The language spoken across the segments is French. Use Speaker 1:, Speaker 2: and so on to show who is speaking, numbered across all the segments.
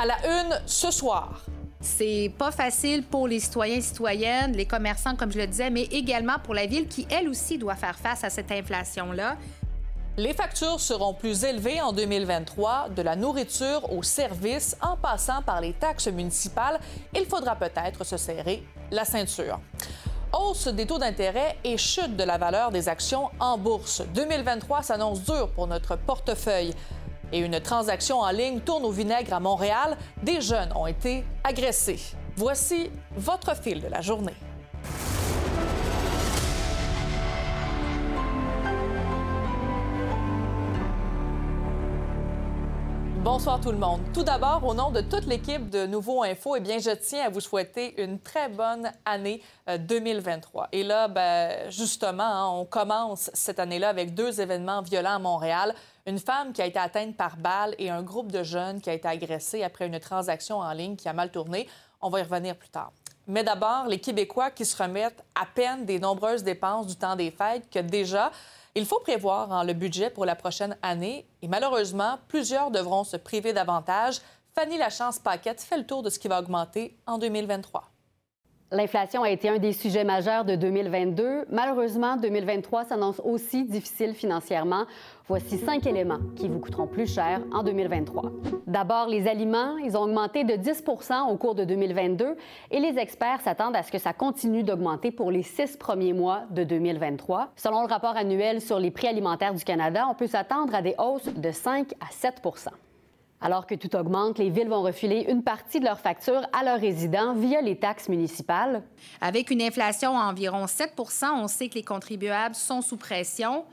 Speaker 1: À la une ce soir.
Speaker 2: C'est pas facile pour les citoyens et citoyennes, les commerçants, comme je le disais, mais également pour la ville qui, elle aussi, doit faire face à cette inflation-là.
Speaker 1: Les factures seront plus élevées en 2023, de la nourriture aux services, en passant par les taxes municipales. Il faudra peut-être se serrer la ceinture. Hausse des taux d'intérêt et chute de la valeur des actions en bourse. 2023 s'annonce dur pour notre portefeuille et une transaction en ligne tourne au vinaigre à Montréal. Des jeunes ont été agressés. Voici votre fil de la journée. Bonsoir tout le monde. Tout d'abord, au nom de toute l'équipe de Nouveau Info, eh bien, je tiens à vous souhaiter une très bonne année 2023. Euh, et là, ben, justement, hein, on commence cette année-là avec deux événements violents à Montréal. Une femme qui a été atteinte par balle et un groupe de jeunes qui a été agressé après une transaction en ligne qui a mal tourné. On va y revenir plus tard. Mais d'abord, les Québécois qui se remettent à peine des nombreuses dépenses du temps des fêtes que déjà, il faut prévoir hein, le budget pour la prochaine année et malheureusement, plusieurs devront se priver davantage. Fanny Lachance-Paquette fait le tour de ce qui va augmenter en 2023.
Speaker 3: L'inflation a été un des sujets majeurs de 2022. Malheureusement, 2023 s'annonce aussi difficile financièrement. Voici cinq éléments qui vous coûteront plus cher en 2023. D'abord, les aliments, ils ont augmenté de 10% au cours de 2022 et les experts s'attendent à ce que ça continue d'augmenter pour les six premiers mois de 2023. Selon le rapport annuel sur les prix alimentaires du Canada, on peut s'attendre à des hausses de 5 à 7 alors que tout augmente, les villes vont refiler une partie de leurs factures à leurs résidents via les taxes municipales.
Speaker 2: Avec une inflation à environ 7 on sait que les contribuables sont sous pression.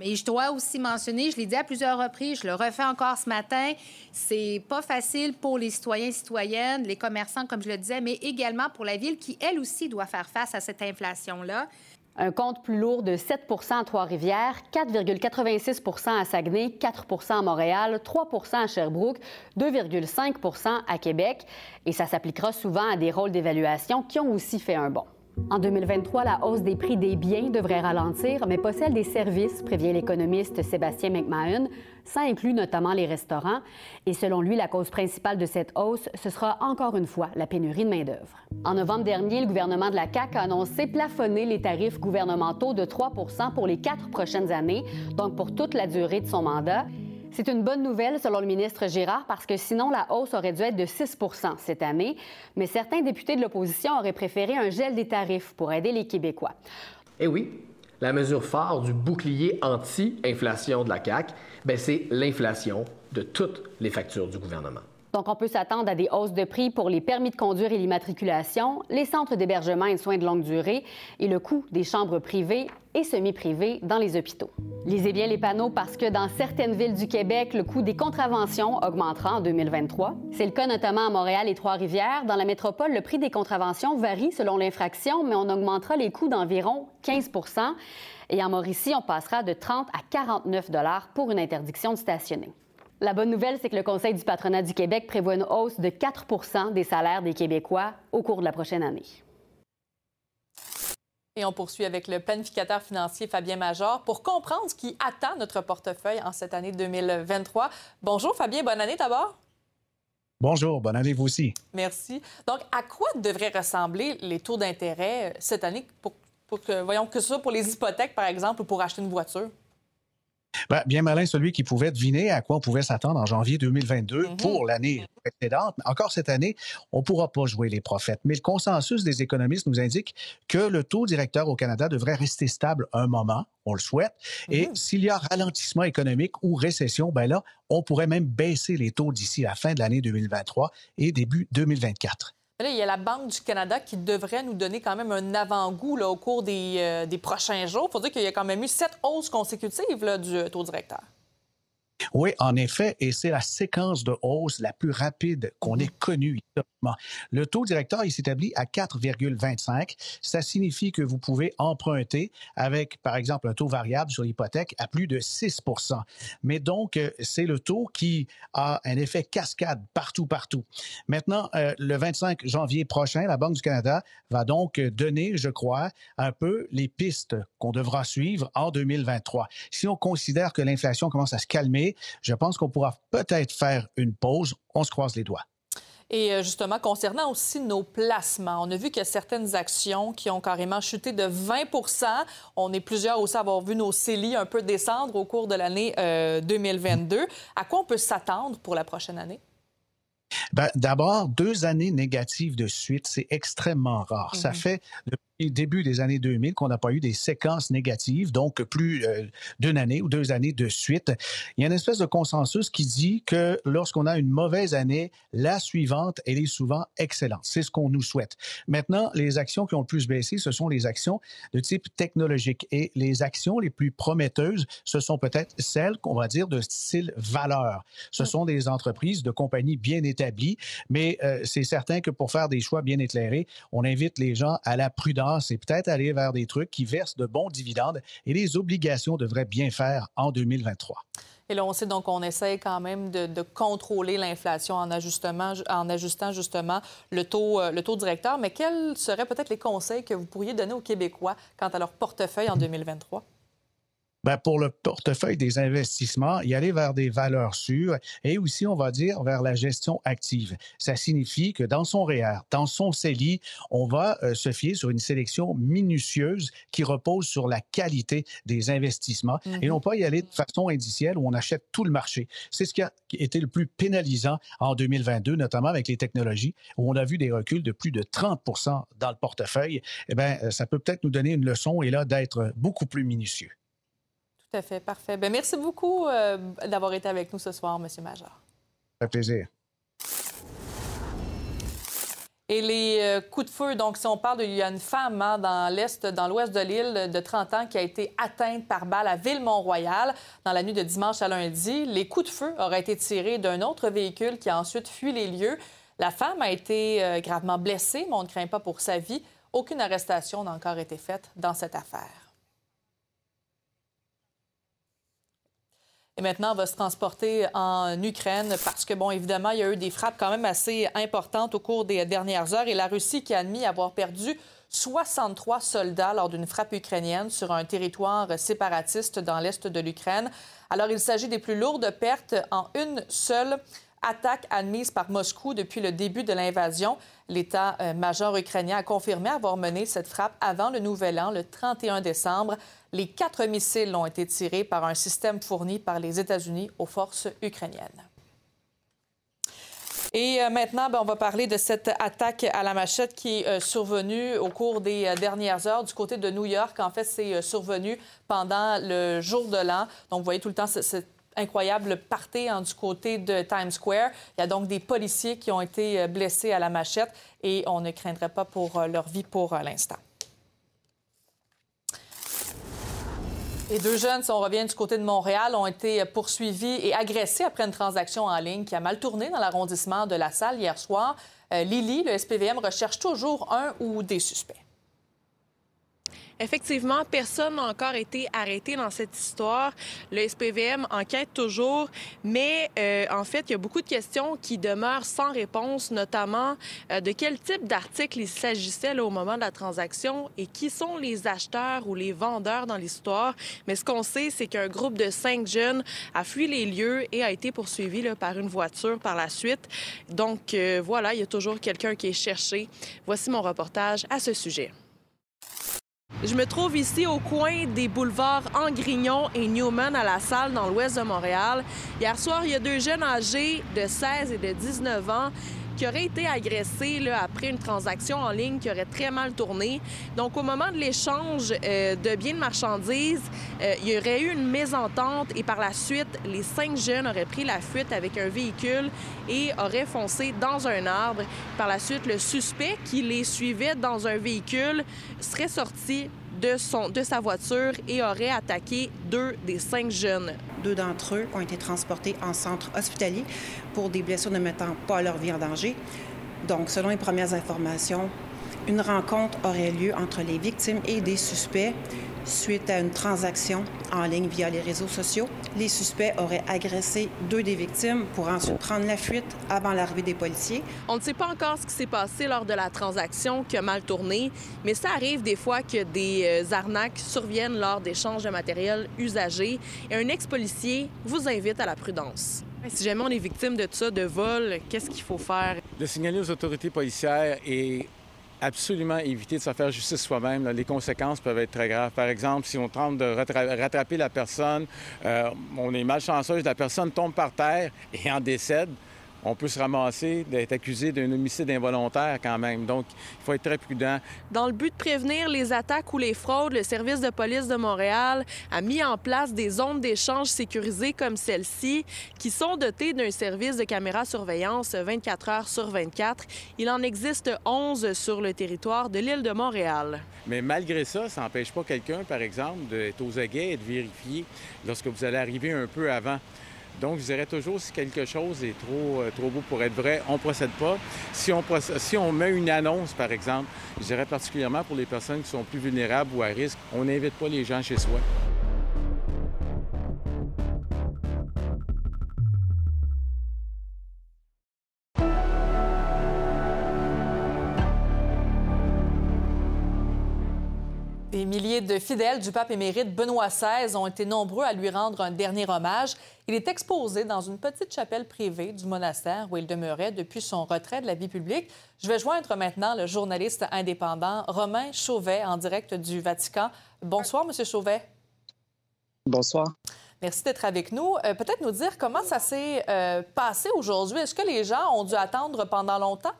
Speaker 2: Mais je dois aussi mentionner, je l'ai dit à plusieurs reprises, je le refais encore ce matin, c'est pas facile pour les citoyens et citoyennes, les commerçants, comme je le disais, mais également pour la ville qui, elle aussi, doit faire face à cette inflation-là.
Speaker 3: Un compte plus lourd de 7% à Trois-Rivières, 4,86% à Saguenay, 4% à Montréal, 3% à Sherbrooke, 2,5% à Québec. Et ça s'appliquera souvent à des rôles d'évaluation qui ont aussi fait un bond. En 2023, la hausse des prix des biens devrait ralentir, mais pas celle des services, prévient l'économiste Sébastien McMahon. Ça inclut notamment les restaurants. Et selon lui, la cause principale de cette hausse, ce sera encore une fois la pénurie de main-d'œuvre. En novembre dernier, le gouvernement de la CAQ a annoncé plafonner les tarifs gouvernementaux de 3 pour les quatre prochaines années, donc pour toute la durée de son mandat. C'est une bonne nouvelle, selon le ministre Girard, parce que sinon, la hausse aurait dû être de 6% cette année. Mais certains députés de l'opposition auraient préféré un gel des tarifs pour aider les Québécois.
Speaker 4: Eh oui, la mesure phare du bouclier anti-inflation de la CAQ, ben c'est l'inflation de toutes les factures du gouvernement.
Speaker 3: Donc, on peut s'attendre à des hausses de prix pour les permis de conduire et l'immatriculation, les centres d'hébergement et de soins de longue durée et le coût des chambres privées et semi-privées dans les hôpitaux. Lisez bien les panneaux parce que dans certaines villes du Québec, le coût des contraventions augmentera en 2023. C'est le cas notamment à Montréal et Trois-Rivières. Dans la métropole, le prix des contraventions varie selon l'infraction, mais on augmentera les coûts d'environ 15 et en Mauricie, on passera de 30 à 49 dollars pour une interdiction de stationner. La bonne nouvelle, c'est que le Conseil du patronat du Québec prévoit une hausse de 4 des salaires des Québécois au cours de la prochaine année.
Speaker 1: Et on poursuit avec le planificateur financier Fabien Major pour comprendre ce qui attend notre portefeuille en cette année 2023. Bonjour Fabien, bonne année d'abord.
Speaker 5: Bonjour, bonne année vous aussi.
Speaker 1: Merci. Donc, à quoi devraient ressembler les taux d'intérêt euh, cette année pour, que, voyons que ce soit pour les hypothèques, par exemple, ou pour acheter une voiture?
Speaker 5: Ben, bien malin celui qui pouvait deviner à quoi on pouvait s'attendre en janvier 2022 mhm. pour l'année précédente. Encore cette année, on ne pourra pas jouer les prophètes. Mais le consensus des économistes nous indique que le taux directeur au Canada devrait rester stable un moment, on le souhaite. Et mhm. s'il y a ralentissement économique ou récession, ben là, on pourrait même baisser les taux d'ici la fin de l'année 2023 et début 2024
Speaker 1: il y a la Banque du Canada qui devrait nous donner quand même un avant-goût au cours des, euh, prochains jours. Il faut dire qu'il y a quand même eu sept hausses consécutives du taux directeur.
Speaker 5: Oui, en effet, et c'est la séquence de hausse la plus rapide qu'on ait connue historiquement. Le taux directeur, il s'établit à 4,25. Ça signifie que vous pouvez emprunter avec, par exemple, un taux variable sur l'hypothèque à plus de 6% Mais donc, euh, c'est le taux qui a un effet cascade partout, partout. Maintenant, euh, le 25 janvier prochain, la Banque du Canada va donc donner, je crois, un peu les pistes qu'on devra suivre en 2023. Si on considère que l'inflation commence à se calmer, je pense qu'on pourra peut-être faire une pause. On se croise les doigts.
Speaker 1: Et euh, justement, concernant aussi nos placements, on a vu qu'il y a certaines actions qui ont carrément chuté de 20 On est plusieurs aussi à avoir vu nos CELI un peu descendre au cours de l'année 2022. Euh, à quoi on peut s'attendre pour la prochaine année?
Speaker 5: Ben, D'abord, deux années négatives de suite, c'est extrêmement rare. Ça mhm. fait début des années 2000 qu'on n'a pas eu des séquences négatives, donc plus euh, d'une année ou deux années de suite. Il y a une espèce de consensus qui dit que lorsqu'on a une mauvaise année, la suivante, elle est souvent excellente. C'est ce qu'on nous souhaite. Maintenant, les actions qui ont le plus baissé, ce sont les actions de type technologique. Et les actions les plus prometteuses, ce sont peut-être celles qu'on va dire de style valeur. Ce sont des entreprises de compagnies bien établies, mais euh, c'est certain que pour faire des choix bien éclairés, on invite les gens à la prudence c'est peut-être aller vers des trucs qui versent de bons dividendes et les obligations devraient bien faire en 2023.
Speaker 1: Et là, on sait donc qu'on essaie quand même de, contrôler l'inflation en, ajustant justement euh, le taux directeur. Mais quels seraient peut-être les conseils que vous pourriez donner aux Québécois quant à leur portefeuille en 2023?
Speaker 5: Ben, pour le portefeuille des investissements, y aller vers des valeurs sûres et aussi, on va dire, vers la gestion active. Ça signifie que dans son REER, dans son CELI, on va euh, se fier sur une sélection minutieuse qui repose sur la qualité des investissements et non pas y aller de façon indicielle où on achète tout le marché. C'est ce qui a été le plus pénalisant en 2022, notamment avec les technologies, où on a vu des reculs de plus de 30% dans le portefeuille. Eh bien, ça peut peut-être nous donner une leçon et là d'être beaucoup plus minutieux.
Speaker 1: Tout à fait, parfait. Bien, merci beaucoup euh, d'avoir été avec nous ce soir, M. Major.
Speaker 5: Un plaisir.
Speaker 1: Et les euh, coups de feu, donc si on parle, il y a une femme hein, dans l'est, dans l'ouest de l'île de 30 ans qui a été atteinte par balle à Ville-Mont-Royal dans la nuit de dimanche à lundi. Les coups de feu auraient été tirés d'un autre véhicule qui a ensuite fui les lieux. La femme a été euh, gravement blessée, mais on ne craint pas pour sa vie. Aucune arrestation n'a encore été faite dans cette affaire. Et maintenant, on va se transporter en Ukraine parce que, bon, évidemment, il y a eu des frappes quand même assez importantes au cours des dernières heures et la Russie qui a admis avoir perdu 63 soldats lors d'une frappe ukrainienne sur un territoire séparatiste dans l'est de l'Ukraine. Alors, il s'agit des plus lourdes pertes en une seule attaque admise par Moscou depuis le début de l'invasion. L'état-major ukrainien a confirmé avoir mené cette frappe avant le Nouvel An, le 31 décembre. Les quatre missiles ont été tirés par un système fourni par les États-Unis aux forces ukrainiennes. Et euh, maintenant, ben, on va parler de cette attaque à la machette qui est euh, survenue au cours des euh, dernières heures du côté de New York. En fait, c'est survenu pendant le jour de l'an. Donc, vous voyez tout le temps cette incroyable party hein, du côté de Times Square. Il y a donc des policiers qui ont été blessés à la machette et on ne craindrait pas pour leur vie pour l'instant. Les deux jeunes, si on revient du côté de Montréal, ont été poursuivis et agressés après une transaction en ligne qui a mal tourné dans l'arrondissement de la salle hier soir. Euh, Lily, le SPVM, recherche toujours un ou des suspects.
Speaker 6: Effectivement, personne n'a encore été arrêté dans cette histoire. Le SPVM enquête toujours, mais euh, en fait, il y a beaucoup de questions qui demeurent sans réponse, notamment euh, de quel type d'article il s'agissait au moment de la transaction et qui sont les acheteurs ou les vendeurs dans l'histoire. Mais ce qu'on sait, c'est qu'un groupe de cinq jeunes a fui les lieux et a été poursuivi là, par une voiture par la suite. Donc euh, voilà, il y a toujours quelqu'un qui est cherché. Voici mon reportage à ce sujet. Je me trouve ici au coin des boulevards Angrignon et Newman à la salle dans l'ouest de Montréal. Hier soir, il y a deux jeunes âgés de 16 et de 19 ans qui auraient été agressés là, après une transaction en ligne qui aurait très mal tourné. Donc, au moment de l'échange euh, de biens de marchandises, euh, il y aurait eu une mésentente et par la suite, les cinq jeunes auraient pris la fuite avec un véhicule et auraient foncé dans un arbre. Par la suite, le suspect qui les suivait dans un véhicule serait sorti de, son, de sa voiture et aurait attaqué deux des cinq jeunes.
Speaker 7: Deux d'entre eux ont été transportés en centre hospitalier pour des blessures ne mettant pas leur vie en danger. Donc, selon les premières informations, une rencontre aurait lieu entre les victimes et des suspects suite à une transaction en ligne via les réseaux sociaux. Les suspects auraient agressé deux des victimes pour ensuite prendre la fuite avant l'arrivée des policiers.
Speaker 6: On ne sait pas encore ce qui s'est passé lors de la transaction qui a mal tourné, mais ça arrive des fois que des euh, arnaques surviennent lors d'échanges de matériel usagé et un ex-policier vous invite à la prudence. Si jamais on est victime de ça, de vol, qu'est-ce qu'il faut faire?
Speaker 8: De signaler aux autorités policières et absolument éviter de se faire justice soi-même. Les conséquences peuvent être très graves. Par exemple, si on tente de rattraper la personne, euh, on est malchanceuse, la personne tombe par terre et en décède, on peut se ramasser d'être accusé d'un homicide involontaire quand même. Donc, il faut être très prudent.
Speaker 6: Dans le but de prévenir les attaques ou les fraudes, le service de police de Montréal a mis en place des zones d'échange sécurisées comme celle-ci, qui sont dotées d'un service de caméra surveillance 24 heures sur 24. Il en existe 11 sur le territoire de l'île de Montréal.
Speaker 8: Mais malgré ça, ça n'empêche pas quelqu'un, par exemple, d'être aux aguets et de vérifier lorsque vous allez arriver un peu avant. Donc, je dirais toujours, si quelque chose est trop, euh, beau pour être vrai, on ne procède pas. Si on met une annonce, par exemple, je dirais particulièrement pour les personnes qui sont plus vulnérables ou à risque, on n'invite pas les gens chez soi.
Speaker 1: Des milliers de fidèles du pape émérite Benoît XVI ont été nombreux à lui rendre un dernier hommage. Il est exposé dans une petite chapelle privée du monastère où il demeurait depuis son retrait de la vie publique. Je vais joindre maintenant le journaliste indépendant Romain Chauvet en direct du Vatican. Bonsoir, Monsieur Chauvet.
Speaker 9: Bonsoir.
Speaker 1: Merci d'être avec nous. Euh, peut-être nous dire comment ça s'est euh, passé aujourd'hui? Est-ce que les gens ont dû attendre pendant longtemps?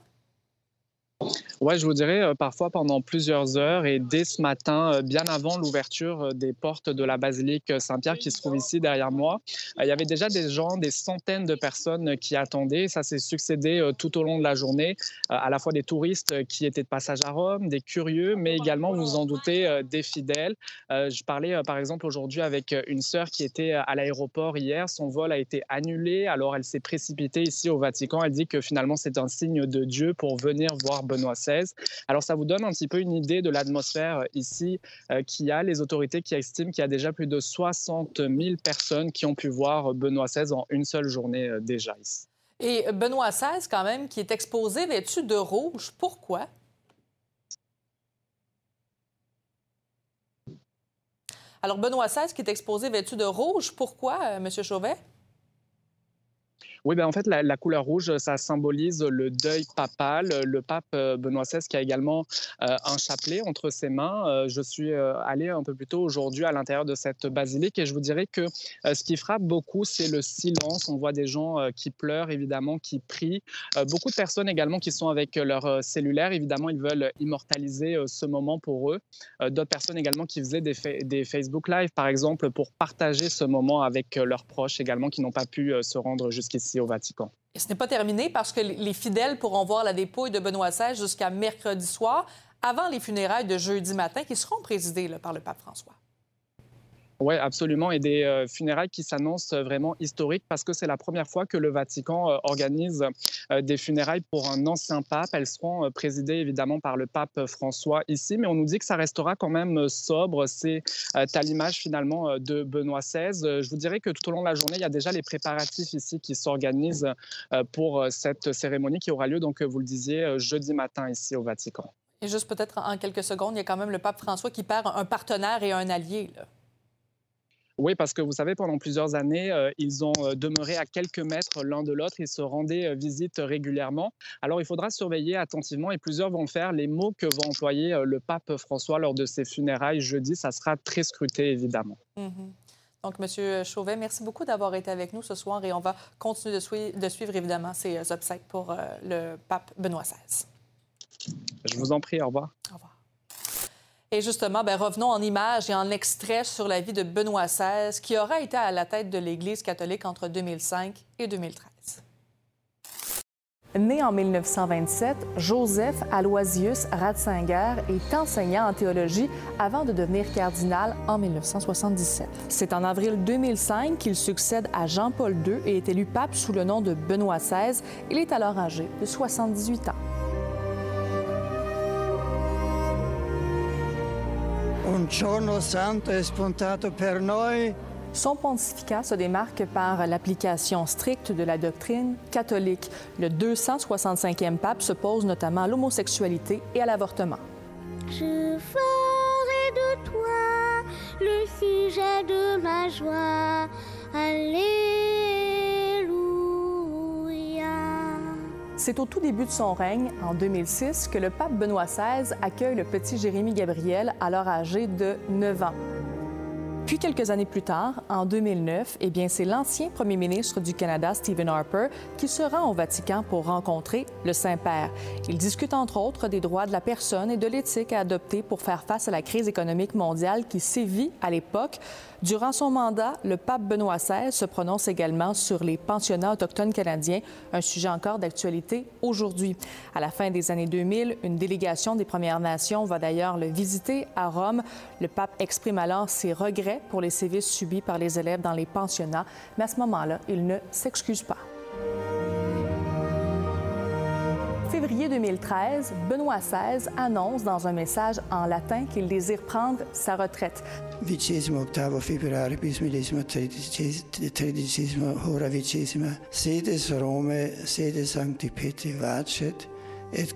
Speaker 9: Oui, je vous dirais euh, parfois pendant plusieurs heures et dès ce matin, euh, bien avant l'ouverture euh, des portes de la basilique Saint-Pierre qui se trouve ici derrière moi, il y avait déjà des gens, des centaines de personnes qui attendaient. Ça s'est succédé tout au long de la journée, à la fois des touristes qui étaient de passage à Rome, des curieux, mais également, vous vous en doutez, des fidèles. Je parlais par exemple aujourd'hui avec une sœur qui était à l'aéroport hier. Son vol a été annulé, alors elle s'est précipitée ici au Vatican. Elle dit que finalement c'est un signe de Dieu pour venir voir Benoît XVI. Alors ça vous donne un petit peu une idée de l'atmosphère euh, ici euh, qui a les autorités qui estiment qu'il y a déjà plus de 60 000 personnes qui ont pu voir Benoît XVI en une seule journée euh, déjà ici.
Speaker 1: Et Benoît XVI, quand même, qui est exposé vêtu de rouge, pourquoi? Alors, Benoît XVI qui est exposé vêtu de rouge, pourquoi, M. Chauvet?
Speaker 9: Oui, ben en fait, la, couleur rouge, ça symbolise le deuil papal. Le pape euh, Benoît XVI qui a également euh, un chapelet entre ses mains. Euh, je suis allé un peu plus tôt aujourd'hui à l'intérieur de cette basilique et je vous dirais que ce qui frappe beaucoup, c'est le silence. On voit des gens qui pleurent, évidemment, qui prient. beaucoup de personnes également qui sont avec leur cellulaire. Évidemment, ils veulent immortaliser ce moment pour eux. D'autres personnes également qui faisaient des, des, Facebook Live, par exemple, pour partager ce moment avec leurs proches également qui n'ont pas pu se rendre jusqu'ici au Vatican.
Speaker 1: Et ce n'est pas terminé parce que les fidèles pourront voir la dépouille de Benoît XVI jusqu'à mercredi soir, avant les funérailles de jeudi matin qui seront présidées par le pape François.
Speaker 9: Oui, absolument. Et des euh, funérailles qui s'annoncent vraiment historiques parce que c'est la première fois que le Vatican euh, organise euh, des funérailles pour un ancien pape. Elles seront présidées évidemment par le pape François ici, mais on nous dit que ça restera quand même sobre. C'est à l'image finalement de Benoît XVI. Je vous dirais que tout au long de la journée, il y a déjà les préparatifs ici qui s'organisent pour cette cérémonie qui aura lieu, donc vous le disiez, jeudi matin ici au Vatican.
Speaker 1: Et juste peut-être en quelques secondes, il y a quand même le pape François qui perd un partenaire et un allié. Là.
Speaker 9: Oui, parce que vous savez, pendant plusieurs années, euh, ils ont euh, demeuré à quelques mètres l'un de l'autre. Ils se rendaient euh, visite régulièrement. Alors, il faudra surveiller attentivement et plusieurs vont faire les mots que va employer le pape François lors de ses funérailles jeudi. Ça sera très scruté, évidemment.
Speaker 1: Mm-hmm. Donc, M. Chauvet, merci beaucoup d'avoir été avec nous ce soir et on va continuer de, de suivre évidemment ces obsèques pour le pape Benoît XVI.
Speaker 9: Je vous en prie, au revoir.
Speaker 1: Au revoir. Et justement, ben, revenons en images et en extrait sur la vie de Benoît XVI, qui aura été à la tête de l'Église catholique entre 2005 et 2013. Né en 1927, Joseph Aloysius Ratzinger est enseignant en théologie avant de devenir cardinal en 1977. C'est en avril 2005 qu'il succède à Jean-Paul II et est élu pape sous le nom de Benoît XVI. Il est alors âgé de 78 ans.
Speaker 10: Un giorno santo è spuntato per noi.
Speaker 1: Son pontificat se démarque par l'application stricte de la doctrine catholique. Le 265e pape se pose notamment à l'homosexualité et à l'avortement.
Speaker 11: Je ferai de toi le sujet de ma joie. Alléluia.
Speaker 1: C'est au tout début de son règne, en 2006, que le pape Benoît XVI accueille le petit Jérémie Gabriel, alors âgé de 9 ans. Puis quelques années plus tard, en 2009, eh bien, c'est l'ancien premier ministre du Canada, Stephen Harper, qui se rend au Vatican pour rencontrer le Saint-Père. Il discute entre autres des droits de la personne et de l'éthique à adopter pour faire face à la crise économique mondiale qui sévit à l'époque. Durant son mandat, le pape Benoît XVI se prononce également sur les pensionnats autochtones canadiens, un sujet encore d'actualité aujourd'hui. À la fin des années 2000, une délégation des Premières Nations va d'ailleurs le visiter à Rome. Le pape exprime alors ses regrets pour les sévices subis par les élèves dans les pensionnats, mais à ce moment-là, il ne s'excuse pas. février 2013, Benoît XVI annonce dans un message en latin qu'il désire prendre sa retraite.
Speaker 10: Et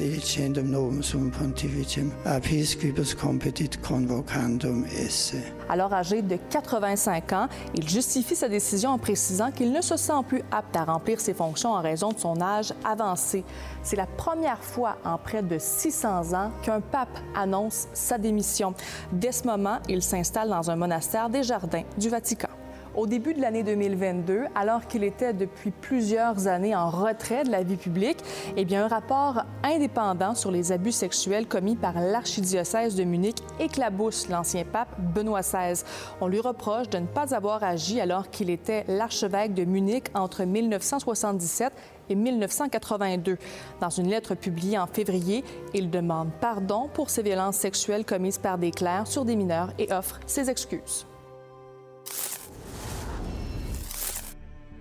Speaker 10: elicendum novum sum pontificem episcopus competit convocandum esse.
Speaker 1: Alors âgé de 85 ans, il justifie sa décision en précisant qu'il ne se sent plus apte à remplir ses fonctions en raison de son âge avancé. C'est la première fois en près de 600 ans qu'un pape annonce sa démission. Dès ce moment, il s'installe dans un monastère des Jardins du Vatican. Au début de l'année 2022, alors qu'il était depuis plusieurs années en retrait de la vie publique, eh bien, un rapport indépendant sur les abus sexuels commis par l'archidiocèse de Munich éclabousse l'ancien pape Benoît XVI. On lui reproche de ne pas avoir agi alors qu'il était l'archevêque de Munich entre 1977 et 1982. Dans une lettre publiée en février, il demande pardon pour ces violences sexuelles commises par des clercs sur des mineurs et offre ses excuses.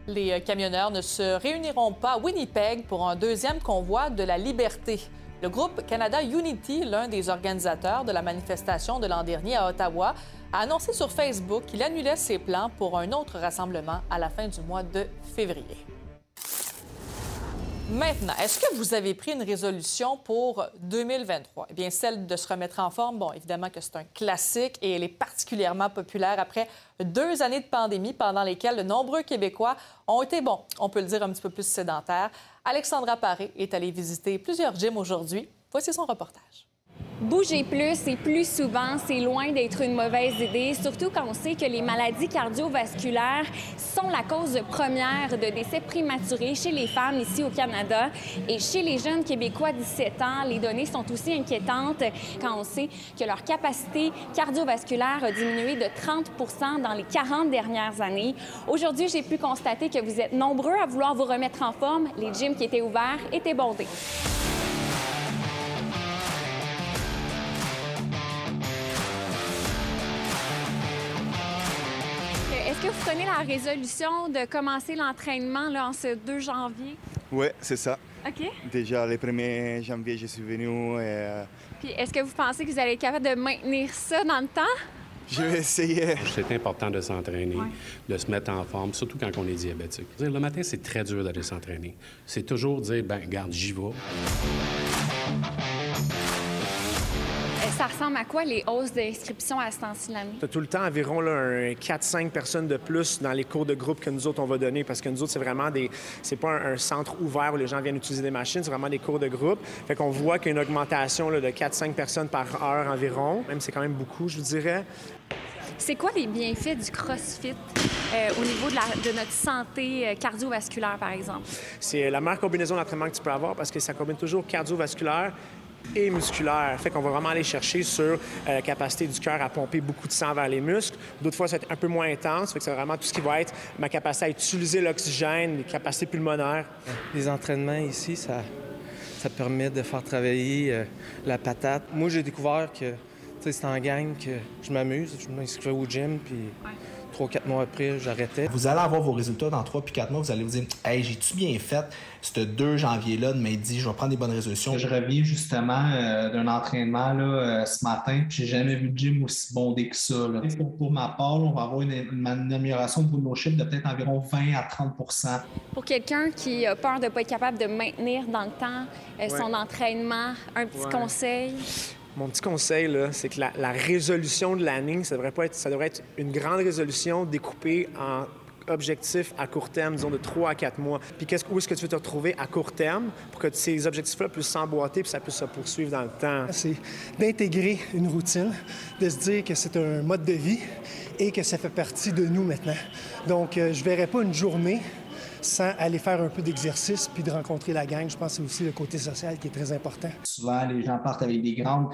Speaker 1: Les camionneurs ne se réuniront pas à Winnipeg pour un deuxième convoi de la liberté. Le groupe Canada Unity, l'un des organisateurs de la manifestation de l'an dernier à Ottawa, a annoncé sur Facebook qu'il annulait ses plans pour un autre rassemblement à la fin du mois de février. Maintenant, est-ce que vous avez pris une résolution pour 2023? Eh bien, celle de se remettre en forme, bon, évidemment que c'est un classique et elle est particulièrement populaire après deux années de pandémie pendant lesquelles de nombreux Québécois ont été, bon, on peut le dire, un petit peu plus sédentaires. Alexandra Paré est allée visiter plusieurs gyms aujourd'hui. Voici son reportage.
Speaker 12: Bouger plus et plus souvent, c'est loin d'être une mauvaise idée, surtout quand on sait que les maladies cardiovasculaires sont la cause première de décès prématurés chez les femmes ici au Canada. Et chez les jeunes Québécois de 17 ans, les données sont aussi inquiétantes quand on sait que leur capacité cardiovasculaire a diminué de 30 dans les 40 dernières années. Aujourd'hui, j'ai pu constater que vous êtes nombreux à vouloir vous remettre en forme. Les gyms qui étaient ouverts étaient bondés. La résolution de commencer l'entraînement en ce 2 janvier?
Speaker 13: Oui, c'est ça.
Speaker 12: OK.
Speaker 13: Déjà, le 1er janvier, je suis venu. Et, euh,
Speaker 12: Puis est-ce que vous pensez que vous allez être capable de maintenir ça dans le temps?
Speaker 13: Je vais essayer.
Speaker 14: C'est important de s'entraîner, de se mettre en forme, surtout quand on est diabétique. Le matin, c'est très dur d'aller s'entraîner. C'est toujours dire, ben, garde, j'y vais.
Speaker 12: Ressemble à quoi les hausses d'inscription à ce temps-ci de l'année?
Speaker 15: Tu as tout le temps environ là, un 4-5 personnes de plus dans les cours de groupe que nous autres, on va donner parce que nous autres, c'est vraiment des. C'est pas un, un centre ouvert où les gens viennent utiliser des machines, c'est vraiment des cours de groupe. Fait qu'on voit qu'il y a une augmentation là, de 4-5 personnes par heure environ. Même c'est quand même beaucoup, je vous dirais.
Speaker 12: C'est quoi les bienfaits du CrossFit euh, au niveau de, la- de notre santé euh, cardiovasculaire, par exemple?
Speaker 15: C'est la meilleure combinaison d'entraînement que tu peux avoir parce que ça combine toujours cardiovasculaire et musculaire. Fait qu'on va vraiment aller chercher sur euh, la capacité du cœur à pomper beaucoup de sang vers les muscles. D'autres fois, ça va être un peu moins intense. Fait que c'est vraiment tout ce qui va être ma capacité à utiliser l'oxygène, les capacités pulmonaires.
Speaker 16: Les entraînements ici, ça, ça permet de faire travailler euh, la patate. Moi, j'ai découvert que c'est en gang que je m'amuse. Je m'inscrivais au gym, puis trois, quatre mois après, j'arrêtais.
Speaker 17: Vous allez avoir vos résultats dans 3 puis 4 mois. Vous allez vous dire Hey, j'ai-tu bien fait ce 2 janvier-là de m'être dit je vais prendre des bonnes résolutions.
Speaker 18: Je reviens justement euh, d'un entraînement là, euh, ce matin, puis j'ai jamais vu le gym aussi bondé que ça. là. Pour, pour ma part, là, on va avoir une, une- une amélioration pour nos chiffres de peut-être environ 20 à 30%
Speaker 12: Pour quelqu'un qui a peur de ne pas être capable de maintenir dans le temps euh, son entraînement, un petit
Speaker 15: Ouais.
Speaker 12: conseil?
Speaker 15: Mon petit conseil, c'est que la, résolution de l'année, ça devrait être, une grande résolution découpée en objectifs à court terme, disons de 3 à 4 mois. Puis où est-ce que tu veux te retrouver à court terme pour que ces objectifs-là puissent s'emboîter puis ça puisse se poursuivre dans le temps?
Speaker 19: C'est d'intégrer une routine, de se dire que c'est un mode de vie et que ça fait partie de nous maintenant. Donc, euh, je ne verrai pas une journée sans aller faire un peu d'exercice puis de rencontrer la gang. Je pense que c'est aussi le côté social qui est très important.
Speaker 18: Souvent, les gens partent avec des grandes,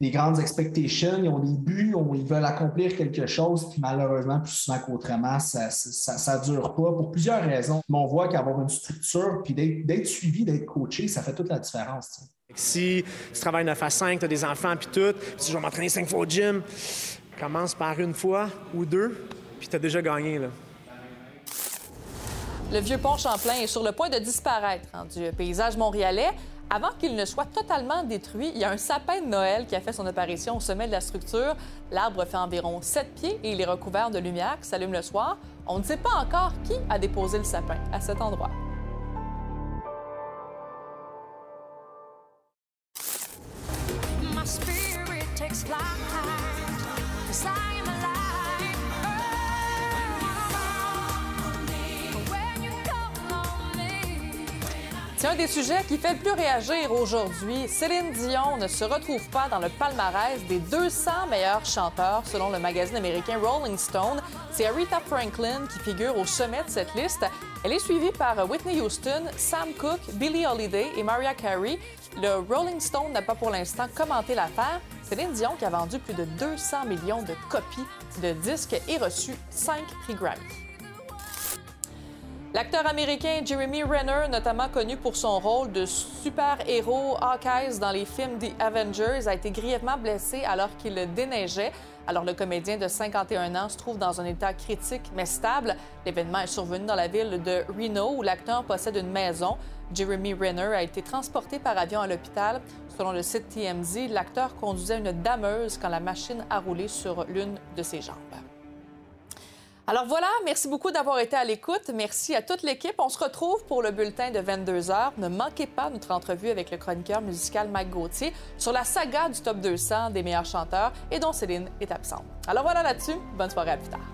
Speaker 18: des grandes expectations, ils ont des buts, ils veulent accomplir quelque chose, puis malheureusement, plus souvent qu'autrement, ça ne dure pas pour plusieurs raisons. Mais on voit qu'avoir une structure, puis d'être suivi, d'être coaché, ça fait toute la différence.
Speaker 15: Si tu travailles 9 à 5, tu as des enfants, puis tout, puis si je vais m'entraîner 5 fois au gym, commence par une fois ou deux, puis tu as déjà gagné. Là.
Speaker 1: Le vieux pont Champlain est sur le point de disparaître hein, du paysage montréalais. Avant qu'il ne soit totalement détruit, il y a un sapin de Noël qui a fait son apparition au sommet de la structure. L'arbre fait environ 7 pieds et il est recouvert de lumière qui s'allume le soir. On ne sait pas encore qui a déposé le sapin à cet endroit. C'est un des sujets qui fait le plus réagir aujourd'hui. Céline Dion ne se retrouve pas dans le palmarès des 200 meilleurs chanteurs selon le magazine américain Rolling Stone. C'est Aretha Franklin qui figure au sommet de cette liste. Elle est suivie par Whitney Houston, Sam Cooke, Billie Holiday et Mariah Carey. Le Rolling Stone n'a pas pour l'instant commenté l'affaire. Céline Dion qui a vendu plus de 200 millions de copies de disques et reçu 5 prix Grammy. L'acteur américain Jeremy Renner, notamment connu pour son rôle de super-héros Hawkeye dans les films The Avengers, a été grièvement blessé alors qu'il déneigeait. Alors le comédien de 51 ans se trouve dans un état critique mais stable. L'événement est survenu dans la ville de Reno où l'acteur possède une maison. Jeremy Renner a été transporté par avion à l'hôpital. Selon le site TMZ, l'acteur conduisait une dameuse quand la machine a roulé sur l'une de ses jambes. Alors voilà, merci beaucoup d'avoir été à l'écoute. Merci à toute l'équipe. On se retrouve pour le bulletin de 22 h. Ne manquez pas notre entrevue avec le chroniqueur musical Mike Gauthier sur la saga du top 200 des meilleurs chanteurs et dont Céline est absente. Alors voilà là-dessus. Bonne soirée à plus tard.